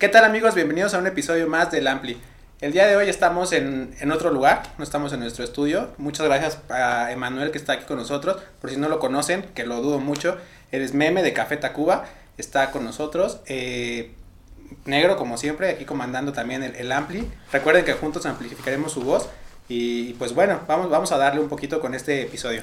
¿Qué tal amigos? Bienvenidos a un episodio más del Ampli. El día de hoy estamos en, en, otro lugar, no estamos en nuestro estudio. Muchas gracias a Emanuel que está aquí con nosotros. Por si no lo conocen, que lo dudo mucho, eres meme de Café Tacuba, está con nosotros. Eh, negro, como siempre, aquí comandando también el, el, Ampli. Recuerden que juntos amplificaremos su voz. Y pues bueno, vamos, vamos a darle un poquito con este episodio.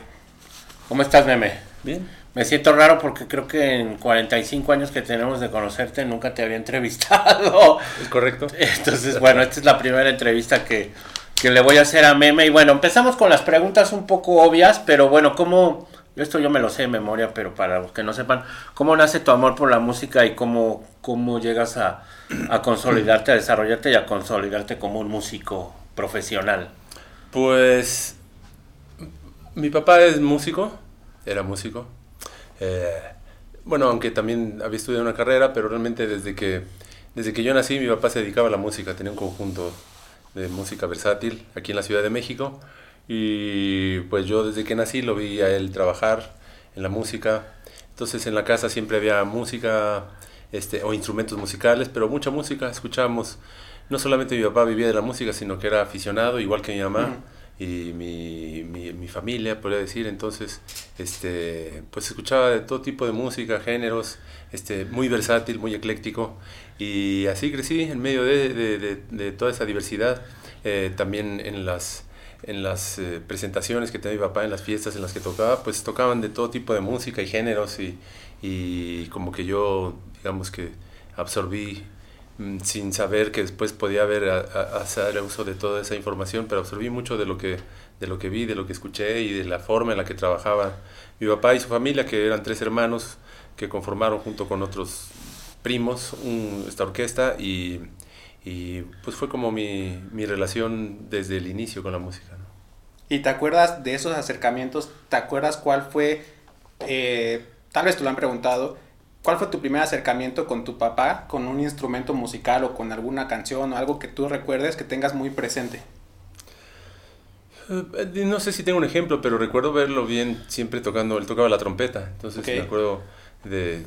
¿Cómo estás, meme? Bien. Me siento raro porque creo que en 45 años que tenemos de conocerte nunca te había entrevistado. Es correcto. Entonces, bueno, esta es la primera entrevista que, que le voy a hacer a Meme. Y bueno, empezamos con las preguntas un poco obvias, pero bueno, ¿cómo... Esto yo me lo sé de memoria, pero para los que no sepan, ¿cómo nace tu amor por la música y cómo, cómo llegas a, a consolidarte, a desarrollarte y a consolidarte como un músico profesional? Pues mi papá es músico, era músico. Eh, bueno, aunque también había estudiado una carrera, pero realmente desde que, desde que yo nací mi papá se dedicaba a la música, tenía un conjunto de música versátil aquí en la Ciudad de México y pues yo desde que nací lo vi a él trabajar en la música. Entonces en la casa siempre había música este, o instrumentos musicales, pero mucha música, escuchábamos. No solamente mi papá vivía de la música, sino que era aficionado, igual que mi mamá. Y mi, mi, mi, familia, podría decir. Entonces, este, pues escuchaba de todo tipo de música, géneros, este, muy versátil, muy ecléctico. Y así crecí en medio de, de, de, de toda esa diversidad. Eh, también en las, en las eh, presentaciones que tenía mi papá, en las fiestas en las que tocaba, pues tocaban de todo tipo de música y géneros. Y, y como que yo, digamos que absorbí sin saber que después podía haber a, hacer uso de toda esa información, pero absorbí mucho de lo que de lo que vi, de lo que escuché y de la forma en la que trabajaba mi papá y su familia, que eran tres hermanos que conformaron junto con otros primos esta orquesta y, y, pues fue como mi, mi, relación desde el inicio con la música. ¿no? ¿Y te acuerdas de esos acercamientos? ¿Te acuerdas cuál fue, eh, tal vez te lo han preguntado, ¿Cuál fue tu primer acercamiento con tu papá con un instrumento musical o con alguna canción o algo que tú recuerdes que tengas muy presente? Uh, no sé si tengo un ejemplo, pero recuerdo verlo bien siempre tocando, él tocaba la trompeta, entonces okay. me acuerdo de,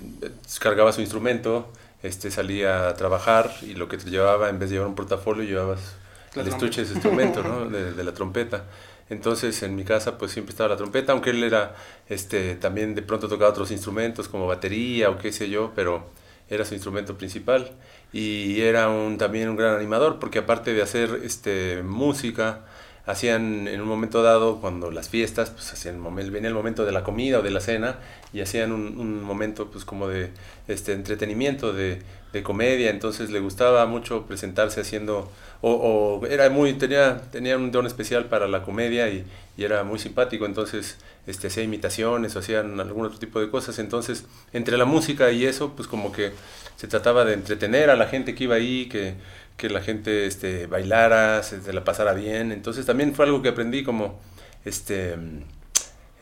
cargaba su instrumento, este salía a trabajar y lo que te llevaba en vez de llevar un portafolio llevabas el estuche de ese instrumento, ¿no? de, de la trompeta. Entonces en mi casa pues siempre estaba la trompeta, aunque él era, este, también de pronto tocaba otros instrumentos como batería o qué sé yo, pero era su instrumento principal. Y era un, también un gran animador porque aparte de hacer este, música, hacían en un momento dado, cuando las fiestas, pues hacían, venía el momento de la comida o de la cena y hacían un, momento pues como de este, entretenimiento, de, de comedia, entonces le gustaba mucho presentarse haciendo, o, era muy, tenía, tenía un don especial para la comedia y, era muy simpático, entonces este, hacía imitaciones o hacían algún otro tipo de cosas, entonces entre la música y eso, pues como que se trataba de entretener a la gente que iba ahí, que, que la gente este, bailara, se, se la pasara bien, entonces también fue algo que aprendí como, este,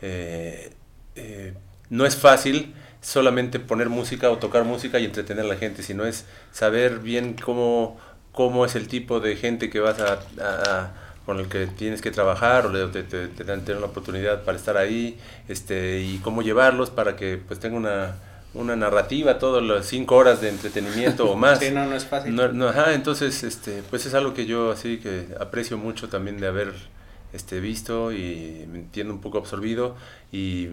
eh, eh, no es fácil, solamente poner música o tocar música y entretener a la gente, sino es saber bien cómo, cómo es el tipo de gente que vas a, a con el que tienes que trabajar o te, te, te, dan una oportunidad para estar ahí este, y cómo llevarlos para que pues tenga una, una narrativa todas las cinco horas de entretenimiento o más. Sí, no, no es fácil. No, no, ajá, entonces este, pues es algo que yo así que aprecio mucho también de haber este, visto y me entiendo un poco absorbido y,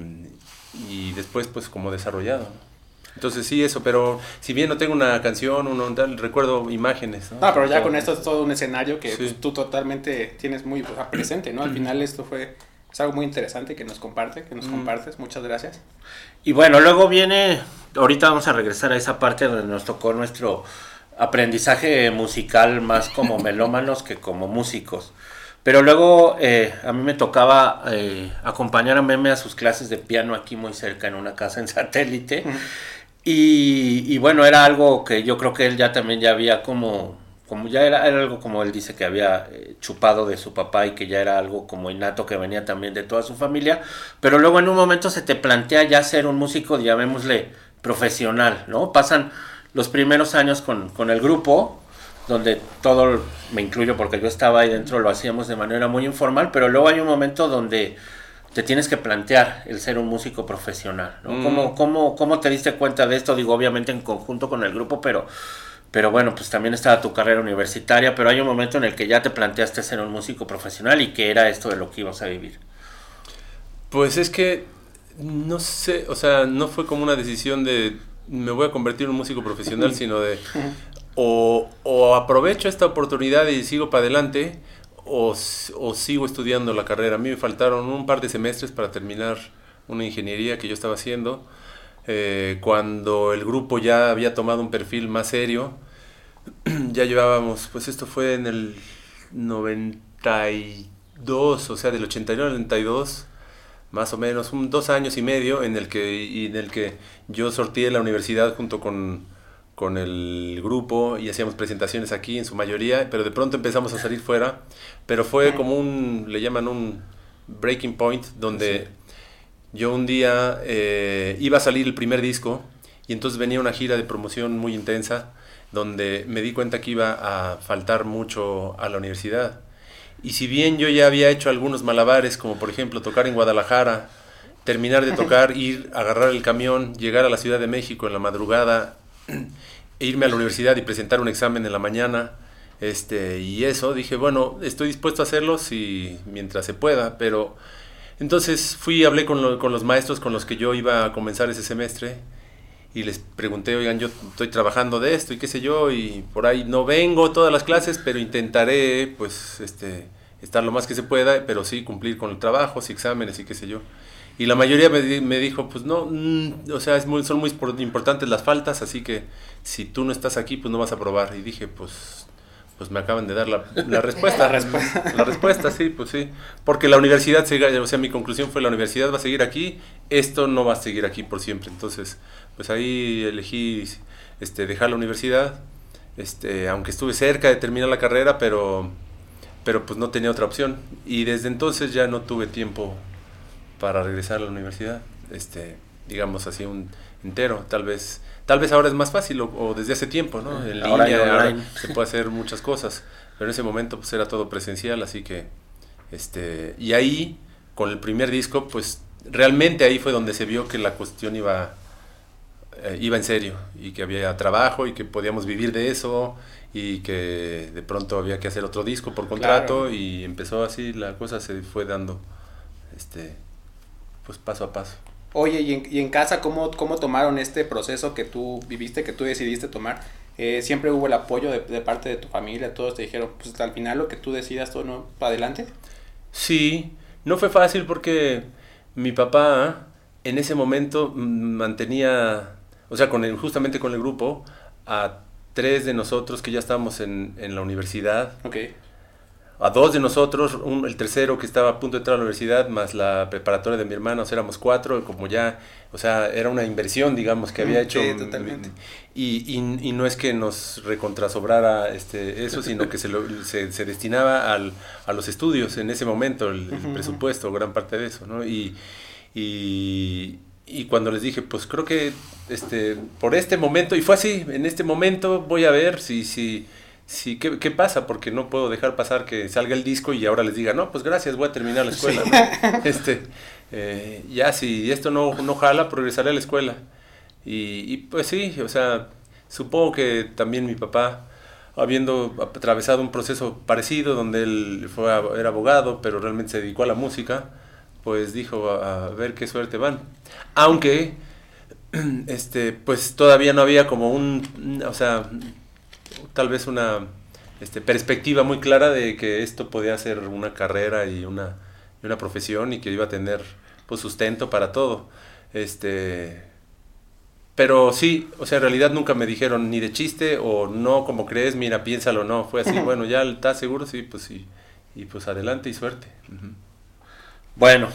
y después pues como desarrollado. Entonces sí, eso, pero si bien no tengo una canción, un, tal, recuerdo imágenes. ¿no? Ah, pero ya con esto es todo un escenario que sí. pues, tú totalmente tienes muy pues, presente, ¿no? Al final esto fue es algo muy interesante que nos comparte, que nos mm. compartes. Muchas gracias. Y bueno, luego viene, ahorita vamos a regresar a esa parte donde nos tocó nuestro aprendizaje musical más como melómanos que como músicos. Pero luego eh, a mí me tocaba eh, acompañar a Meme a sus clases de piano aquí muy cerca en una casa en satélite. Uh -huh. y, y, bueno, era algo que yo creo que él ya también ya había como, como ya era, era algo como él dice que había eh, chupado de su papá y que ya era algo como innato que venía también de toda su familia. Pero luego en un momento se te plantea ya ser un músico, llamémosle profesional, ¿no? Pasan los primeros años con, con el grupo, donde todo, me incluyo porque yo estaba ahí dentro, lo hacíamos de manera muy informal, pero luego hay un momento donde te tienes que plantear el ser un músico profesional, ¿no? Mm. ¿Cómo, cómo, ¿Cómo te diste cuenta de esto? Digo, obviamente en conjunto con el grupo, pero, pero bueno, pues también estaba tu carrera universitaria, pero hay un momento en el que ya te planteaste ser un músico profesional y que era esto de lo que ibas a vivir. Pues es que, no sé, o sea, no fue como una decisión de me voy a convertir en un músico profesional, sino de o, aprovecho esta oportunidad y sigo para adelante, o, sigo estudiando la carrera. A mí me faltaron un par de semestres para terminar una ingeniería que yo estaba haciendo. Eh, cuando el grupo ya había tomado un perfil más serio, ya llevábamos, pues esto fue en el 92, o sea, del 89 al 92, más o menos, un, dos años y medio en el que, en el que yo sorteé la universidad junto con, con el grupo y hacíamos presentaciones aquí en su mayoría, pero de pronto empezamos a salir fuera, pero fue como un, le llaman un breaking point, donde yo un día eh, iba a salir el primer disco y entonces venía una gira de promoción muy intensa donde me di cuenta que iba a faltar mucho a la universidad. Y si bien yo ya había hecho algunos malabares, como por ejemplo tocar en Guadalajara, terminar de tocar, ir, agarrar el camión, llegar a la Ciudad de México en la madrugada, irme a la universidad y presentar un examen en la mañana, este, y eso, dije, bueno, estoy dispuesto a hacerlo si, mientras se pueda, pero entonces fui hablé con, con, los maestros con los que yo iba a comenzar ese semestre y les pregunté, oigan, yo estoy trabajando de esto y qué sé yo, y por ahí no vengo todas las clases, pero intentaré pues este, estar lo más que se pueda, pero sí cumplir con el trabajo, y exámenes y qué sé yo. Y la mayoría me, me dijo, pues no, mm, o sea, es muy, son muy importantes las faltas, así que si tú no estás aquí, pues no vas a probar. Y dije, pues pues me acaban de dar la, la respuesta. la respuesta. sí, pues sí. Porque la universidad, sigue, o sea, mi conclusión fue la universidad va a seguir aquí, esto no va a seguir aquí por siempre. Entonces, pues ahí elegí este, dejar la universidad, este, aunque estuve cerca de terminar la carrera, pero, pero pues no tenía otra opción. Y desde entonces ya no tuve tiempo para regresar a la universidad, este, digamos así, un entero, tal vez Tal vez ahora es más fácil o, desde hace tiempo, ¿no? En línea, se puede hacer muchas cosas, pero en ese momento pues era todo presencial, así que, este, y ahí, con el primer disco, pues realmente ahí fue donde se vio que la cuestión iba, eh, iba en serio y que había trabajo y que podíamos vivir de eso y que de pronto había que hacer otro disco por contrato y empezó así, la cosa se fue dando, este, pues paso a paso. Oye, ¿y en, y en casa ¿cómo, cómo tomaron este proceso que tú viviste, que tú decidiste tomar? Eh, siempre hubo el apoyo de, parte de tu familia, todos te dijeron, pues al final lo que tú decidas, todo no, para adelante. Sí, no fue fácil porque mi papá en ese momento mantenía, o sea, con justamente con el grupo, a tres de nosotros que ya estábamos en, en la universidad. Okay a dos de nosotros, el tercero que estaba a punto de entrar a la universidad, más la preparatoria de mi hermano, o sea, éramos cuatro, como ya, o sea, era una inversión, digamos, que había hecho. Sí, totalmente. Y, y, no es que nos recontrasobrara este, eso, sino que se, se, destinaba al, a los estudios en ese momento, el, presupuesto, gran parte de eso, ¿no? Y, y, y cuando les dije, pues creo que este, por este momento, y fue así, en este momento voy a ver si, si Sí, ¿qué, ¿qué, pasa? Porque no puedo dejar pasar que salga el disco y ahora les diga, no, pues gracias, voy a terminar la escuela. Este, eh, ya si esto no, no jala, progresaré a la escuela. Y, y, pues sí, o sea, supongo que también mi papá, habiendo atravesado un proceso parecido, donde él fue era abogado, pero realmente se dedicó a la música, pues dijo a, a ver qué suerte van. Aunque, este, pues todavía no había como un, o sea, tal vez una este, perspectiva muy clara de que esto podía ser una carrera y una, una profesión y que iba a tener pues, sustento para todo. Este, pero sí, o sea, en realidad nunca me dijeron ni de chiste o no como crees, mira, piénsalo, no. Fue así, bueno, ya estás seguro, sí, pues sí. Y pues adelante y suerte. Bueno,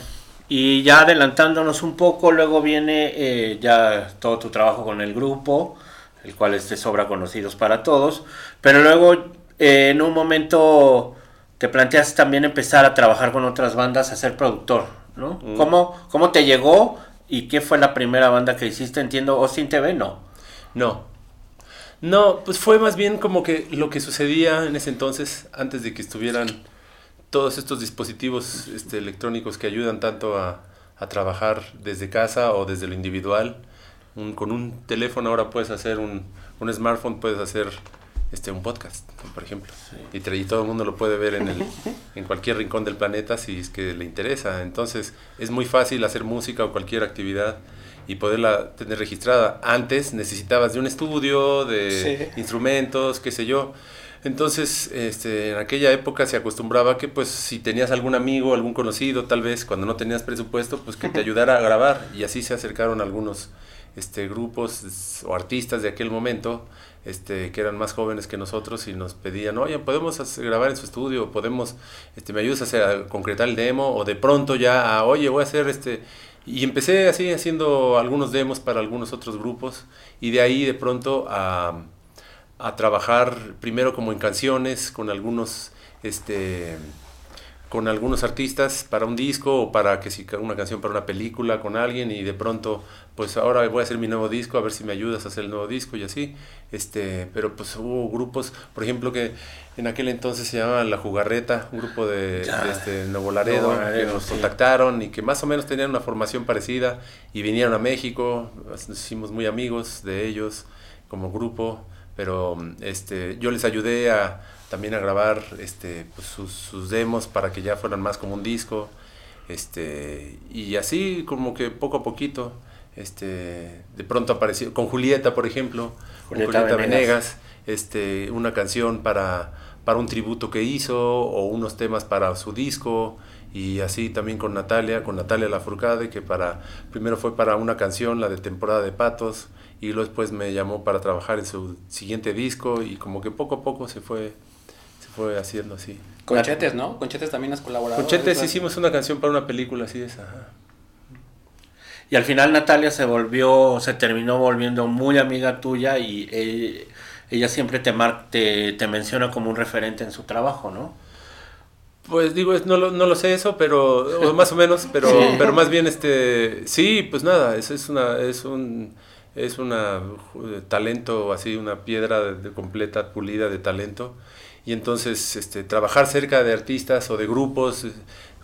y ya adelantándonos un poco, luego viene eh, ya todo tu trabajo con el grupo el cual es de sobra conocidos para todos, pero luego eh, en un momento te planteas también empezar a trabajar con otras bandas, a ser productor, ¿no? Mm. ¿Cómo, te llegó y qué fue la primera banda que hiciste? Entiendo, Austin TV, no. No. No, pues fue más bien como que lo que sucedía en ese entonces, antes de que estuvieran todos estos dispositivos este, electrónicos que ayudan tanto a, a trabajar desde casa o desde lo individual un, con un teléfono ahora puedes hacer un, un smartphone, puedes hacer este, un podcast, por ejemplo. Y, y, todo el mundo lo puede ver en, el, en cualquier rincón del planeta si es que le interesa. Entonces es muy fácil hacer música o cualquier actividad y poderla tener registrada. Antes necesitabas de un estudio, de instrumentos, qué sé yo. Entonces, este, en aquella época se acostumbraba que pues si tenías algún amigo, algún conocido, tal vez cuando no tenías presupuesto, pues que te ayudara a grabar. Y así se acercaron algunos este, grupos o artistas de aquel momento este, que eran más jóvenes que nosotros y nos pedían, oye, podemos grabar en su estudio, podemos, este, me ayudas a, hacer, concretar el demo, o de pronto ya, oye, voy a hacer este, y empecé así haciendo algunos demos para algunos otros grupos, y de ahí de pronto a, a trabajar primero como en canciones con algunos, este, con algunos artistas para un disco o para que si una canción para una película con alguien y de pronto pues ahora voy a hacer mi nuevo disco a ver si me ayudas a hacer el nuevo disco y así. Este pero pues hubo grupos por ejemplo que en aquel entonces se llamaba La Jugarreta un grupo de, este Nuevo Laredo, que nos contactaron y que más o menos tenían una formación parecida y vinieron a México nos hicimos muy amigos de ellos como grupo pero este yo les ayudé a también a grabar este, pues, sus, demos para que ya fueran más como un disco. Este, y así como que poco a poquito, este, de pronto apareció, con Julieta, por ejemplo, Julieta, Venegas, este, una canción para, para un tributo que hizo, o unos temas para su disco, y así también con Natalia, con Natalia Lafourcade, que para, primero fue para una canción, la de temporada de patos, y luego después me llamó para trabajar en su siguiente disco, y como que poco a poco se fue fue haciendo así. Conchetes, ¿no? Conchetes también has colaborado. Conchetes hicimos una canción para una película así de esa. Y al final Natalia se volvió, se terminó volviendo muy amiga tuya y ella, siempre te, mar, te, te, menciona como un referente en su trabajo, ¿no? Pues digo, no lo, no lo sé eso, pero más o menos, pero, pero más bien este, sí, pues nada, es, es una, es un, es una uh, talento así, una piedra de completa pulida de talento y entonces este, trabajar cerca de artistas o de grupos eh,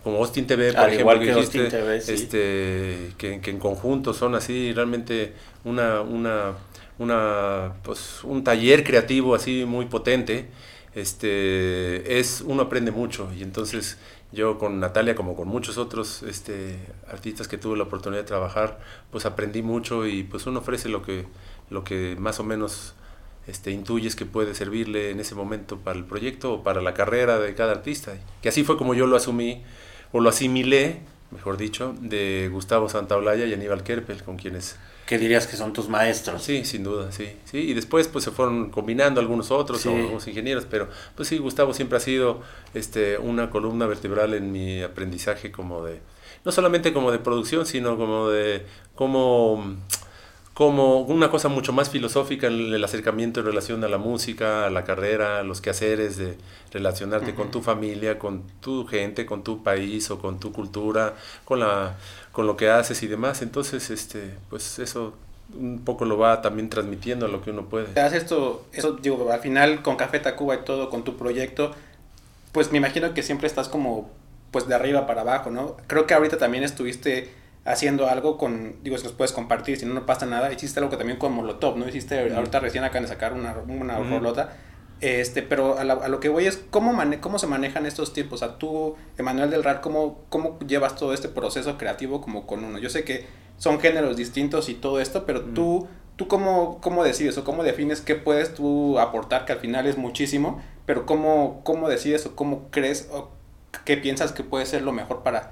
como Austin TV, por ejemplo, que, este, que, en conjunto son así realmente una, una, una, pues, un taller creativo así muy potente, este, es, uno aprende mucho. Y entonces yo con Natalia como con muchos otros este, artistas que tuve la oportunidad de trabajar, pues aprendí mucho y pues uno ofrece lo que, lo que más o menos este, intuyes que puede servirle en ese momento para el proyecto o para la carrera de cada artista. Que así fue como yo lo asumí o lo asimilé, mejor dicho, de Gustavo Santaolalla y Aníbal Kerpel, con quienes... ¿Qué dirías que son tus maestros? Sí, sin duda, sí. sí. Y después pues se fueron combinando algunos otros, algunos ingenieros, pero pues sí, Gustavo siempre ha sido este, una columna vertebral en mi aprendizaje como de, no solamente como de producción, sino como de cómo como una cosa mucho más filosófica en el acercamiento en relación a la música, a la carrera, a los quehaceres de relacionarte con tu familia, con tu gente, con tu país o con tu cultura, con la con lo que haces y demás. Entonces, este, pues eso un poco lo va también transmitiendo a lo que uno puede. Haces esto, eso digo, al final con Café Tacuba y todo, con tu proyecto, pues me imagino que siempre estás como pues de arriba para abajo, ¿no? Creo que ahorita también estuviste haciendo algo con, digo, si nos puedes compartir, si no, no pasa nada. Hiciste algo que también con Molotov, ¿no? Hiciste, ahorita recién acaban de sacar una, una rolota. Este, pero a, lo que voy es, ¿cómo, ¿cómo se manejan estos tiempos? O sea, tú, Emanuel del RAR, ¿cómo, ¿cómo llevas todo este proceso creativo como con uno? Yo sé que son géneros distintos y todo esto, pero tú, tú cómo, cómo decides o cómo defines qué puedes tú aportar, que al final es muchísimo, pero cómo, cómo decides o cómo crees o qué piensas que puede ser lo mejor para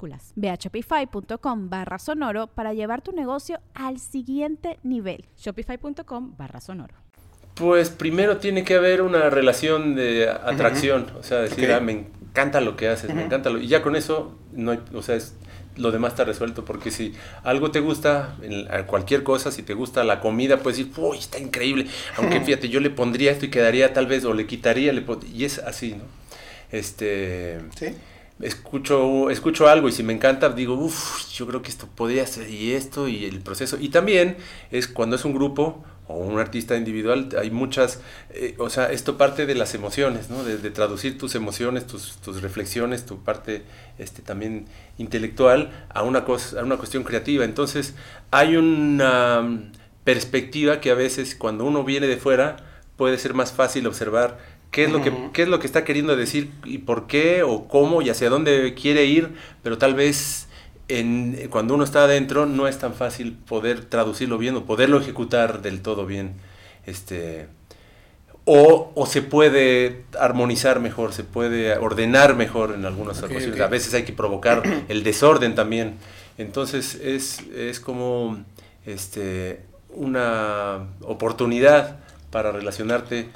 Ve a shopify.com barra sonoro para llevar tu negocio al siguiente nivel. Shopify.com barra sonoro. Pues primero tiene que haber una relación de atracción, o sea, decir, ah, me encanta lo que haces, me encanta lo... Y ya con eso, no o sea, lo demás está resuelto, porque si algo te gusta, cualquier cosa, si te gusta la comida, puedes decir, uy, está increíble, aunque fíjate, yo le pondría esto y quedaría tal vez, o le quitaría, le y es así, ¿no? Este... Sí escucho, escucho algo y si me encanta, digo, uff, yo creo que esto podría ser y esto y el proceso. Y también es cuando es un grupo o un artista individual, hay muchas, eh, o sea, esto parte de las emociones, ¿no? De, traducir tus emociones, tus, tus, reflexiones, tu parte este, también intelectual a una, cosa, a una cuestión creativa. Entonces, hay una perspectiva que a veces cuando uno viene de fuera puede ser más fácil observar qué es, lo que, qué es lo que está queriendo decir y por qué o cómo y hacia dónde quiere ir, pero tal vez en, cuando uno está adentro no es tan fácil poder traducirlo bien o poderlo ejecutar del todo bien. Este, o, o, se puede armonizar mejor, se puede ordenar mejor en algunas ocasiones. A veces hay que provocar el desorden también. Entonces es, es como este, una oportunidad para relacionarte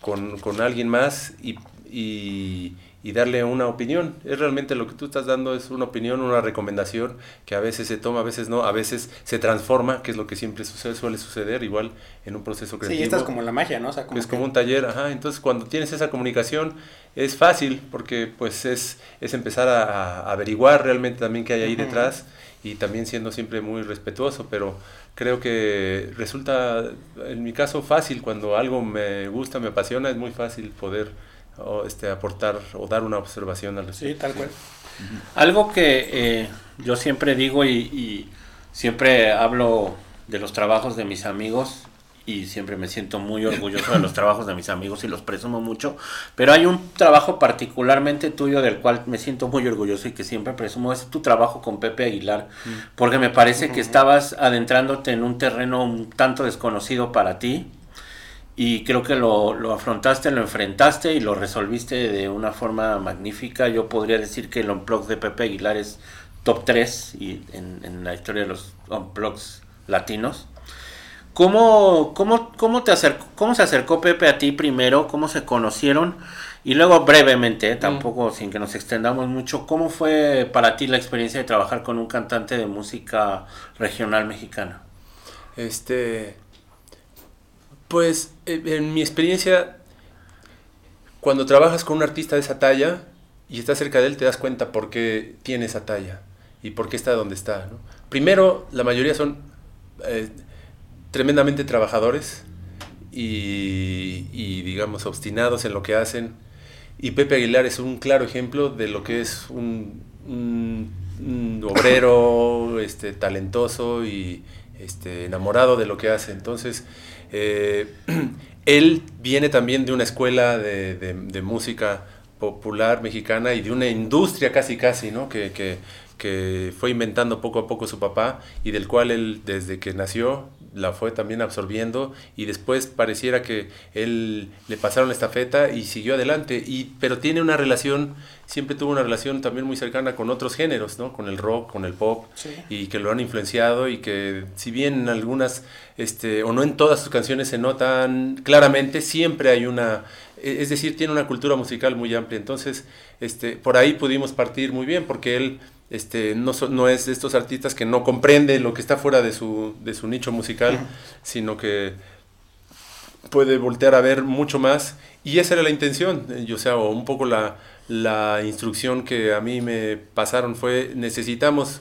con, con alguien más y, y, darle una opinión. Es realmente lo que tú estás dando, es una opinión, una recomendación que a veces se toma, a veces no, a veces se transforma, que es lo que siempre sucede, suele suceder, igual en un proceso creativo. Sí, esta es como la magia, ¿no? O sea, como es como un taller, ajá. Entonces cuando tienes esa comunicación es fácil porque pues es, es empezar a, averiguar realmente también qué hay ahí detrás y también siendo siempre muy respetuoso, pero creo que resulta, en mi caso, fácil. Cuando algo me gusta, me apasiona, es muy fácil poder este, aportar o dar una observación al respecto. Sí, tal cual. Algo que eh, yo siempre digo y, y, siempre hablo de los trabajos de mis amigos y siempre me siento muy orgulloso de los trabajos de mis amigos y los presumo mucho, pero hay un trabajo particularmente tuyo del cual me siento muy orgulloso y que siempre presumo, es tu trabajo con Pepe Aguilar, mm. porque me parece que estabas adentrándote en un terreno un tanto desconocido para ti y creo que lo, lo afrontaste, lo enfrentaste y lo resolviste de una forma magnífica. Yo podría decir que el Unplug de Pepe Aguilar es top 3 y en, en la historia de los Unplugs latinos. ¿Cómo, cómo, cómo, te acercó, ¿Cómo se acercó Pepe a ti primero? ¿Cómo se conocieron? Y luego brevemente, mm. tampoco sin que nos extendamos mucho, ¿cómo fue para ti la experiencia de trabajar con un cantante de música regional mexicana? Este, pues eh, en mi experiencia, cuando trabajas con un artista de esa talla y estás cerca de él, te das cuenta por qué tiene esa talla y por qué está donde está. Primero, la mayoría son... Eh, tremendamente trabajadores y, digamos obstinados en lo que hacen. Y Pepe Aguilar es un claro ejemplo de lo que es un, obrero este, talentoso y este, enamorado de lo que hace. Entonces, eh, él viene también de una escuela de, música popular mexicana y de una industria casi casi, ¿no? Que, que, que fue inventando poco a poco su papá y del cual él desde que nació la fue también absorbiendo y después pareciera que él le pasaron la estafeta y siguió adelante. Y pero tiene una relación siempre tuvo una relación también muy cercana con otros géneros no con el rock con el pop y que lo han influenciado y que si bien en algunas este o no en todas sus canciones se notan claramente siempre hay una e, es decir tiene una cultura musical muy amplia. Entonces este por ahí pudimos partir muy bien porque él este, no, no es de estos artistas que no comprende lo que está fuera de su, de su nicho musical, sino que puede voltear a ver mucho más. Y esa era la intención, yo, o sea, o un poco la, la instrucción que a mí me pasaron fue, necesitamos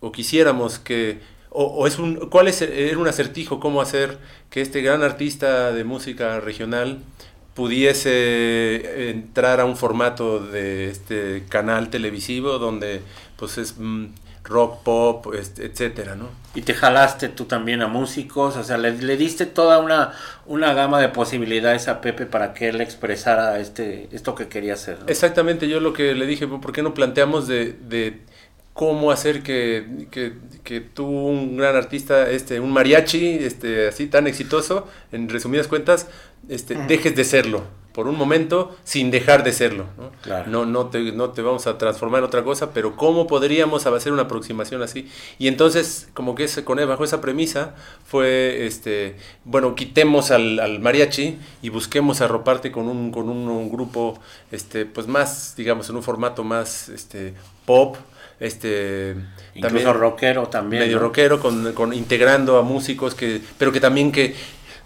o quisiéramos que, o, es un, ¿cuál es, era un acertijo cómo hacer que este gran artista de música regional pudiese entrar a un formato de este canal televisivo donde pues es mm, rock, pop, etcétera, ¿no? Y te jalaste tú también a músicos, o sea, le, diste toda una, una gama de posibilidades a Pepe para que él expresara este, esto que quería hacer. Exactamente, yo lo que le dije, ¿por qué no planteamos de, de cómo hacer que, que, que, tú, un gran artista, este, un mariachi, este, así tan exitoso, en resumidas cuentas, este, dejes de serlo? Por un momento sin dejar de serlo. ¿no? Claro. No, no, te, no te vamos a transformar en otra cosa, pero ¿cómo podríamos hacer una aproximación así? Y entonces, como que ese, con él, bajo esa premisa, fue, este, bueno, quitemos al, al mariachi y busquemos arroparte con un, con un, grupo, este, pues más, digamos, en un formato más este, pop, este incluso también, rockero también medio rockero con, con, integrando a músicos que pero que también que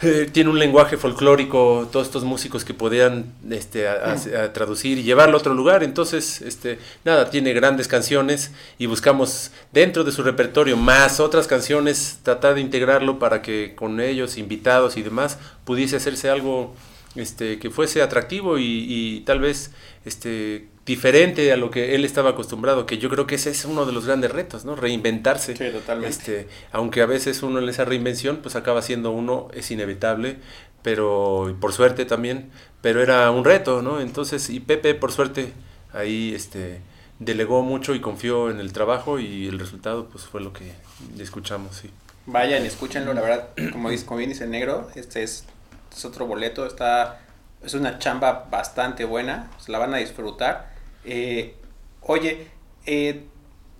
eh, tiene un lenguaje folclórico, todos estos músicos que podían este, a, traducir y llevarlo a otro lugar. Entonces, este, nada, tiene grandes canciones y buscamos dentro de su repertorio más otras canciones, tratar de integrarlo para que con ellos, invitados y demás, pudiese hacerse algo este, que fuese atractivo y, y tal vez este, diferente a lo que él estaba acostumbrado, que yo creo que ese es uno de los grandes retos, ¿no? Reinventarse. Sí, totalmente. Este, aunque a veces uno en esa reinvención, pues acaba siendo uno, es inevitable, pero por suerte también, pero era un reto, ¿no? Entonces, y Pepe, por suerte, ahí este, delegó mucho y confió en el trabajo y el resultado, pues fue lo que escuchamos, sí. Vayan, escúchenlo, la verdad, como, dice, como bien dice Negro, este es, es otro boleto, está, es una chamba bastante buena, se la van a disfrutar eh, oye, eh,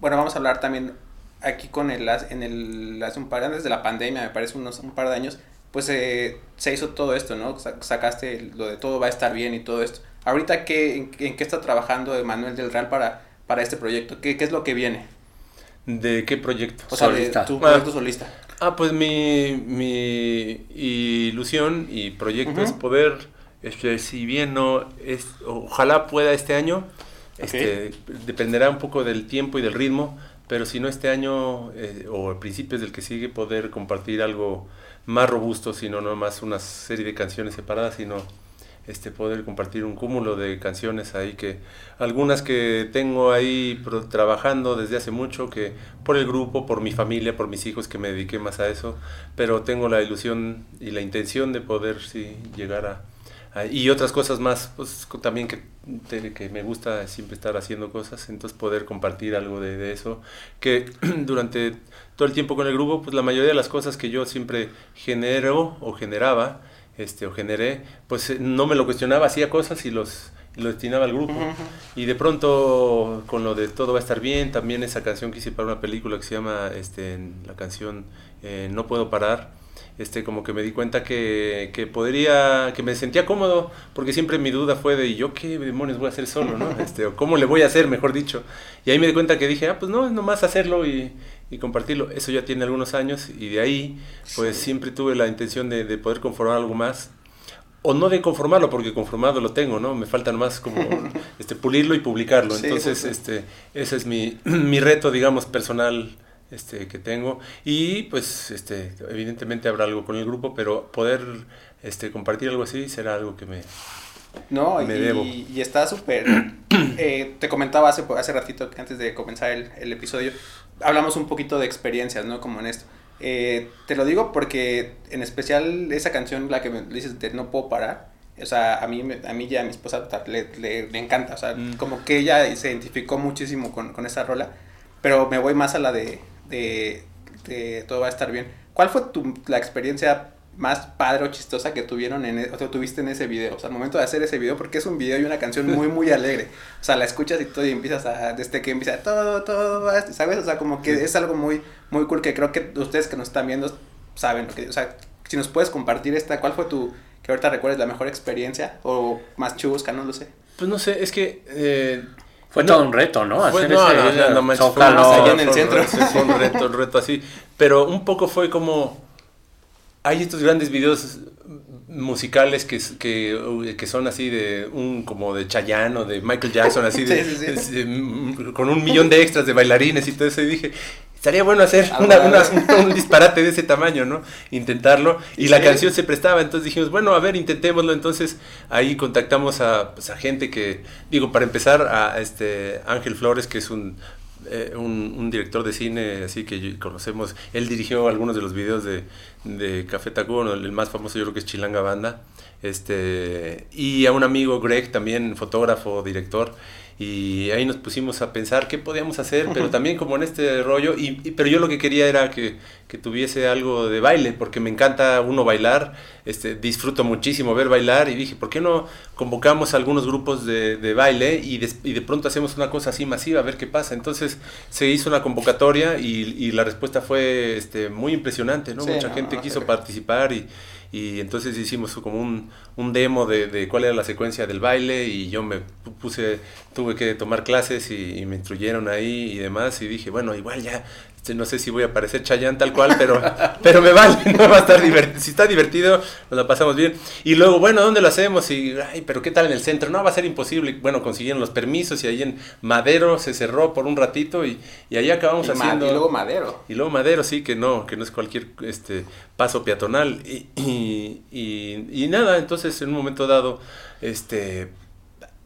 bueno, vamos a hablar también aquí con el, en el, hace un par, antes de la pandemia, me parece unos, un par de años, pues eh, se hizo todo esto, ¿no? Sacaste lo de todo va a estar bien y todo esto. Ahorita, ¿qué, en, qué está trabajando Manuel del Real para, para este proyecto? ¿Qué, ¿Qué, es lo que viene? ¿De qué proyecto? O sea, solista. tu proyecto ah, solista. Ah, pues mi, mi ilusión y proyecto es poder, este, si bien no, es, ojalá pueda este año este, dependerá un poco del tiempo y del ritmo, pero si no este año eh, o a principios del que sigue poder compartir algo más robusto, sino no más una serie de canciones separadas, sino este poder compartir un cúmulo de canciones ahí que algunas que tengo ahí trabajando desde hace mucho que por el grupo, por mi familia, por mis hijos que me dediqué más a eso, pero tengo la ilusión y la intención de poder sí llegar a y otras cosas más, pues también que, que me gusta siempre estar haciendo cosas, entonces poder compartir algo de, eso, que durante todo el tiempo con el grupo, pues la mayoría de las cosas que yo siempre genero o generaba, este, o generé, pues eh, no me lo cuestionaba, hacía cosas y los lo destinaba al grupo. Y de pronto, con lo de todo va a estar bien, también esa canción que hice para una película que se llama, este, la canción eh, No puedo parar, este, como que me di cuenta que, que, podría, que me sentía cómodo, porque siempre mi duda fue de, ¿yo qué demonios voy a hacer solo, no? Este, o cómo le voy a hacer, mejor dicho. Y ahí me di cuenta que dije, ah, pues no, es nomás hacerlo y, y compartirlo. Eso ya tiene algunos años y de ahí, pues siempre tuve la intención de, de, poder conformar algo más. O no de conformarlo, porque conformado lo tengo, ¿no? Me falta más como este, pulirlo y publicarlo. Entonces, este, ese es mi, mi reto, digamos, personal este, que tengo. Y pues este, evidentemente habrá algo con el grupo, pero poder este, compartir algo así será algo que me, no, y, debo. Y está súper. Eh, te comentaba hace, hace ratito, antes de comenzar el, el, episodio, hablamos un poquito de experiencias, ¿no? Como en esto. Eh, te lo digo porque, en especial, esa canción, la que me dices de No Puedo Parar, o sea, a mí, a mí ya a mi esposa le, le, encanta, o sea, mm. como que ella se identificó muchísimo con, con esa rola, pero me voy más a la de de, todo va a estar bien. ¿Cuál fue tu, la experiencia más padre o chistosa que tuvieron en, e, o tuviste en ese video? O sea, al momento de hacer ese video, porque es un video y una canción muy, muy alegre. O sea, la escuchas y todo y empiezas a, desde que empieza todo, todo, ¿sabes? O sea, como que es algo muy, muy cool que creo que ustedes que nos están viendo saben. Que, o sea, si nos puedes compartir esta, ¿cuál fue tu, que ahorita recuerdes la mejor experiencia? O más chusca, no lo sé. Pues no sé, es que... Eh, fue todo un reto, ¿no? Hacer no, ese, no, no, Zócalo, en el centro. Fue un reto, un reto así. Pero un poco fue como... Hay estos grandes videos musicales que, que, que, son así de un como de Chayanne o de Michael Jackson así de, con un millón de extras de bailarines y todo eso y dije estaría bueno hacer un disparate de ese tamaño, ¿no? Intentarlo. Y, la canción se prestaba, entonces dijimos, bueno, a ver, intentémoslo. Entonces ahí contactamos a, pues, a gente que, digo, para empezar, a este Ángel Flores, que es un eh, un, director de cine así que conocemos. Él dirigió algunos de los videos de, de Café Tacuba, el más famoso yo creo que es Chilanga Banda. Este, y a un amigo Greg, también fotógrafo, director y ahí nos pusimos a pensar qué podíamos hacer, pero también como en este rollo, y, pero yo lo que quería era que, que, tuviese algo de baile, porque me encanta uno bailar, este, disfruto muchísimo ver bailar, y dije, ¿por qué no convocamos algunos grupos de, de baile y de, y de, pronto hacemos una cosa así masiva, a ver qué pasa? Entonces se hizo una convocatoria y, y la respuesta fue este, muy impresionante, ¿no? Mucha gente quiso participar y y entonces hicimos como un, un demo de, de, cuál era la secuencia del baile y yo me puse, tuve que tomar clases y, me instruyeron ahí y demás y dije, bueno, igual ya no sé si voy a parecer Chayán tal cual, pero, pero me vale, no va a estar divertido. Si está divertido, nos la pasamos bien. Y luego, bueno, ¿dónde lo hacemos? Y, ay, pero ¿qué tal en el centro? No, va a ser imposible. Bueno, consiguieron los permisos y ahí en Madero se cerró por un ratito y, y ahí acabamos haciendo. y luego Madero. Y luego Madero, sí, que no, que no es cualquier este paso peatonal. Y, y, y nada, entonces en un momento dado, este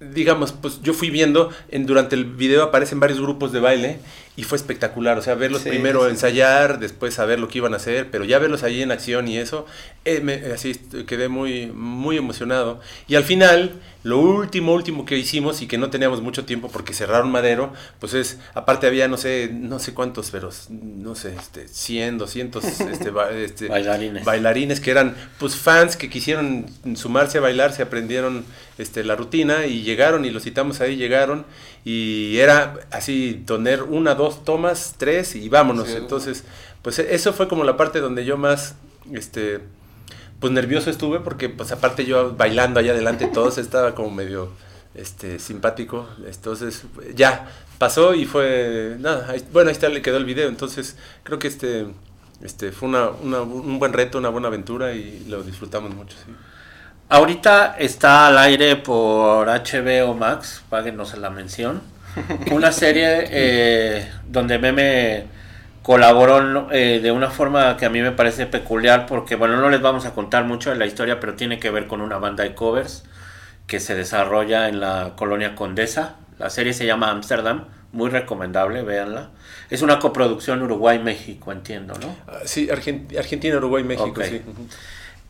digamos, pues yo fui viendo, en, durante el video aparecen varios grupos de baile y fue espectacular, o sea, verlos primero ensayar, después saber lo que iban a hacer, pero ya verlos ahí en acción y eso, eh, me, así quedé muy, muy emocionado. Y al final, lo último, último que hicimos y que no teníamos mucho tiempo porque cerraron Madero, pues es, aparte había no sé, no sé cuántos, pero no sé, este, 100, 200 este, este, bailarines. bailarines que eran pues fans que quisieron sumarse a bailar, se aprendieron este, la rutina y llegaron y los citamos ahí, llegaron y era así, tener una, dos tomas, tres y vámonos. Entonces, pues eso fue como la parte donde yo más, este, pues nervioso estuve porque pues aparte yo bailando allá adelante todos estaba como medio, este, simpático. Entonces, ya, pasó y fue, nada, bueno, ahí está, le quedó el video. Entonces, creo que este, este, fue una, una, un buen reto, una buena aventura y lo disfrutamos mucho, sí. Ahorita está al aire por HBO Max, páguenos la mención. Una serie eh, donde Meme colaboró eh, de una forma que a mí me parece peculiar porque, bueno, no les vamos a contar mucho de la historia, pero tiene que ver con una banda de covers que se desarrolla en la colonia Condesa. La serie se llama Amsterdam, muy recomendable, véanla. Es una coproducción Uruguay-México, entiendo, ¿no? Ah, sí, Argentina, Uruguay, México, sí.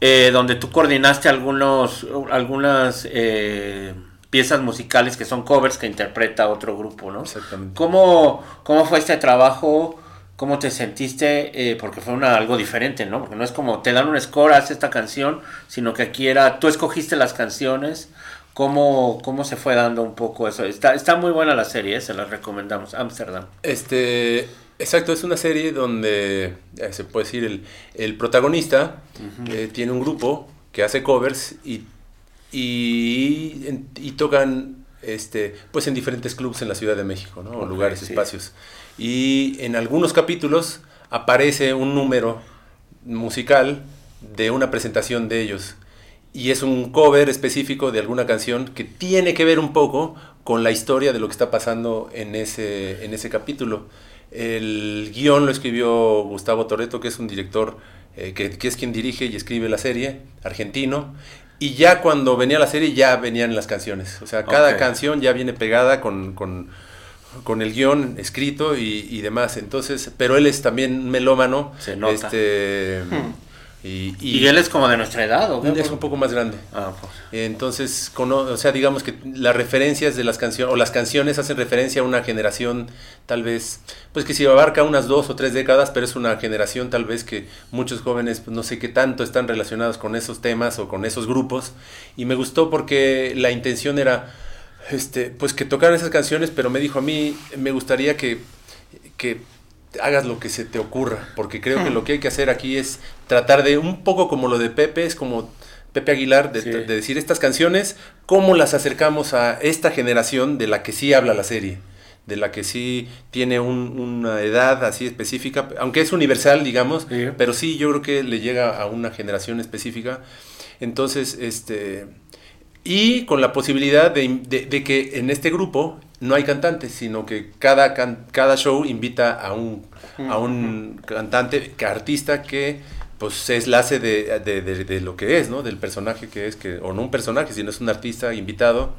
Eh, donde tú coordinaste algunos, algunas eh, piezas musicales que son covers que interpreta otro grupo, ¿no? Exactamente. ¿Cómo, cómo fue este trabajo? ¿Cómo te sentiste? Eh, porque fue una, algo diferente, ¿no? Porque no es como te dan un score, haz esta canción, sino que aquí era, tú escogiste las canciones. ¿Cómo, ¿Cómo se fue dando un poco eso? Está, está muy buena la serie, se la recomendamos. Amsterdam. Este, Exacto, es una serie donde eh, se puede decir el, protagonista eh, tiene un grupo que hace covers y, y, tocan este, pues en diferentes clubes en la Ciudad de México, ¿no? o lugares, espacios. Y en algunos capítulos aparece un número musical de una presentación de ellos. Y es un cover específico de alguna canción que tiene que ver un poco con la historia de lo que está pasando en ese, en ese capítulo. El guion lo escribió Gustavo Toreto, que es un director eh, que, es quien dirige y escribe la serie, argentino. Y ya cuando venía la serie ya venían las canciones. O sea, cada canción ya viene pegada con, con, con el guion escrito y, y, demás. Entonces, pero él es también melómano. Se nota. Este, hmm. Y, él es como de nuestra edad, ¿o Es un poco más grande. Ah, pues. Entonces, o sea, digamos que las referencias de las canciones, o las canciones hacen referencia a una generación, tal vez, pues que si abarca unas dos o tres décadas, pero es una generación tal vez que muchos jóvenes, pues, no sé qué tanto están relacionados con esos temas o con esos grupos. Y me gustó porque la intención era, este, pues que tocaran esas canciones, pero me dijo a mí, me gustaría que, que hagas lo que se te ocurra, porque creo que lo que hay que hacer aquí es tratar de, un poco como lo de Pepe, es como Pepe Aguilar, de, decir estas canciones, cómo las acercamos a esta generación de la que sí habla la serie, de la que sí tiene una edad así específica, aunque es universal, digamos, pero sí yo creo que le llega a una generación específica. Entonces, este... Y con la posibilidad de, de que en este grupo no hay cantantes, sino que cada, cada show invita a un, a un cantante, que, artista que pues es la hace de, de, de, lo que es, ¿no? Del personaje que es, que, o no un personaje, sino es un artista invitado.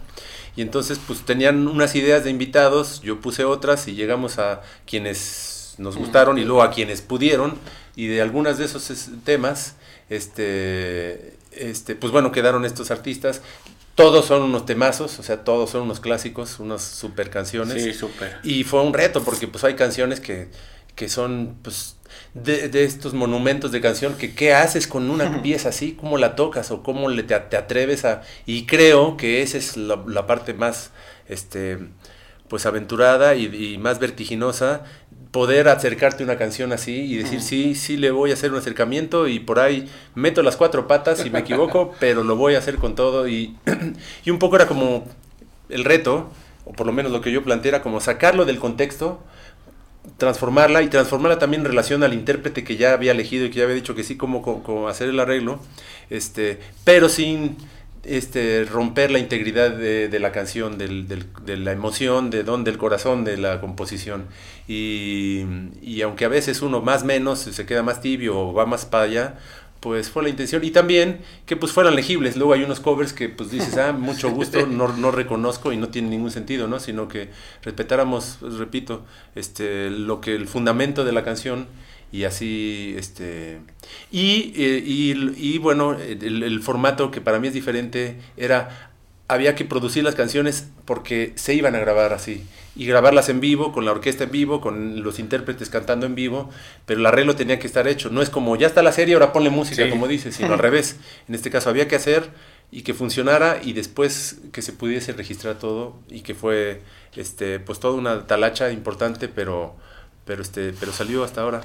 Y entonces, pues tenían unas ideas de invitados, yo puse otras y llegamos a quienes nos gustaron y luego a quienes pudieron. Y de algunas de esos temas, este, este, pues bueno, quedaron estos artistas. Todos son unos temazos, o sea, todos son unos clásicos, unas super canciones. Sí, súper. Y fue un reto, porque pues hay canciones que, que son, pues, de, de, estos monumentos de canción, que qué haces con una pieza así, cómo la tocas o cómo le, te, te atreves a... Y creo que esa es la, la parte más, este, pues, aventurada y, y, más vertiginosa poder acercarte a una canción así y decir, sí, sí le voy a hacer un acercamiento y por ahí meto las cuatro patas y me equivoco, pero lo voy a hacer con todo. Y, y un poco era como el reto, o por lo menos lo que yo planteé era como sacarlo del contexto, transformarla y transformarla también en relación al intérprete que ya había elegido y que ya había dicho que sí, como, como hacer el arreglo, este, pero sin este, romper la integridad de, la canción, del, de la emoción, de don, del corazón de la composición. Y, y, aunque a veces uno más menos se queda más tibio o va más para allá, pues fue la intención. Y también que pues fueran legibles. Luego hay unos covers que pues dices, ah, mucho gusto, no, no reconozco y no tiene ningún sentido, ¿no? Sino que respetáramos, pues, repito, este, lo que el fundamento de la canción y así este y, eh, y, y bueno el, el, formato que para mí es diferente era había que producir las canciones porque se iban a grabar así y grabarlas en vivo con la orquesta en vivo con los intérpretes cantando en vivo pero el arreglo tenía que estar hecho. No es como ya está la serie ahora ponle música sí. como dices sino al revés. En este caso había que hacer y que funcionara y después que se pudiese registrar todo y que fue este pues toda una talacha importante pero pero este pero salió hasta ahora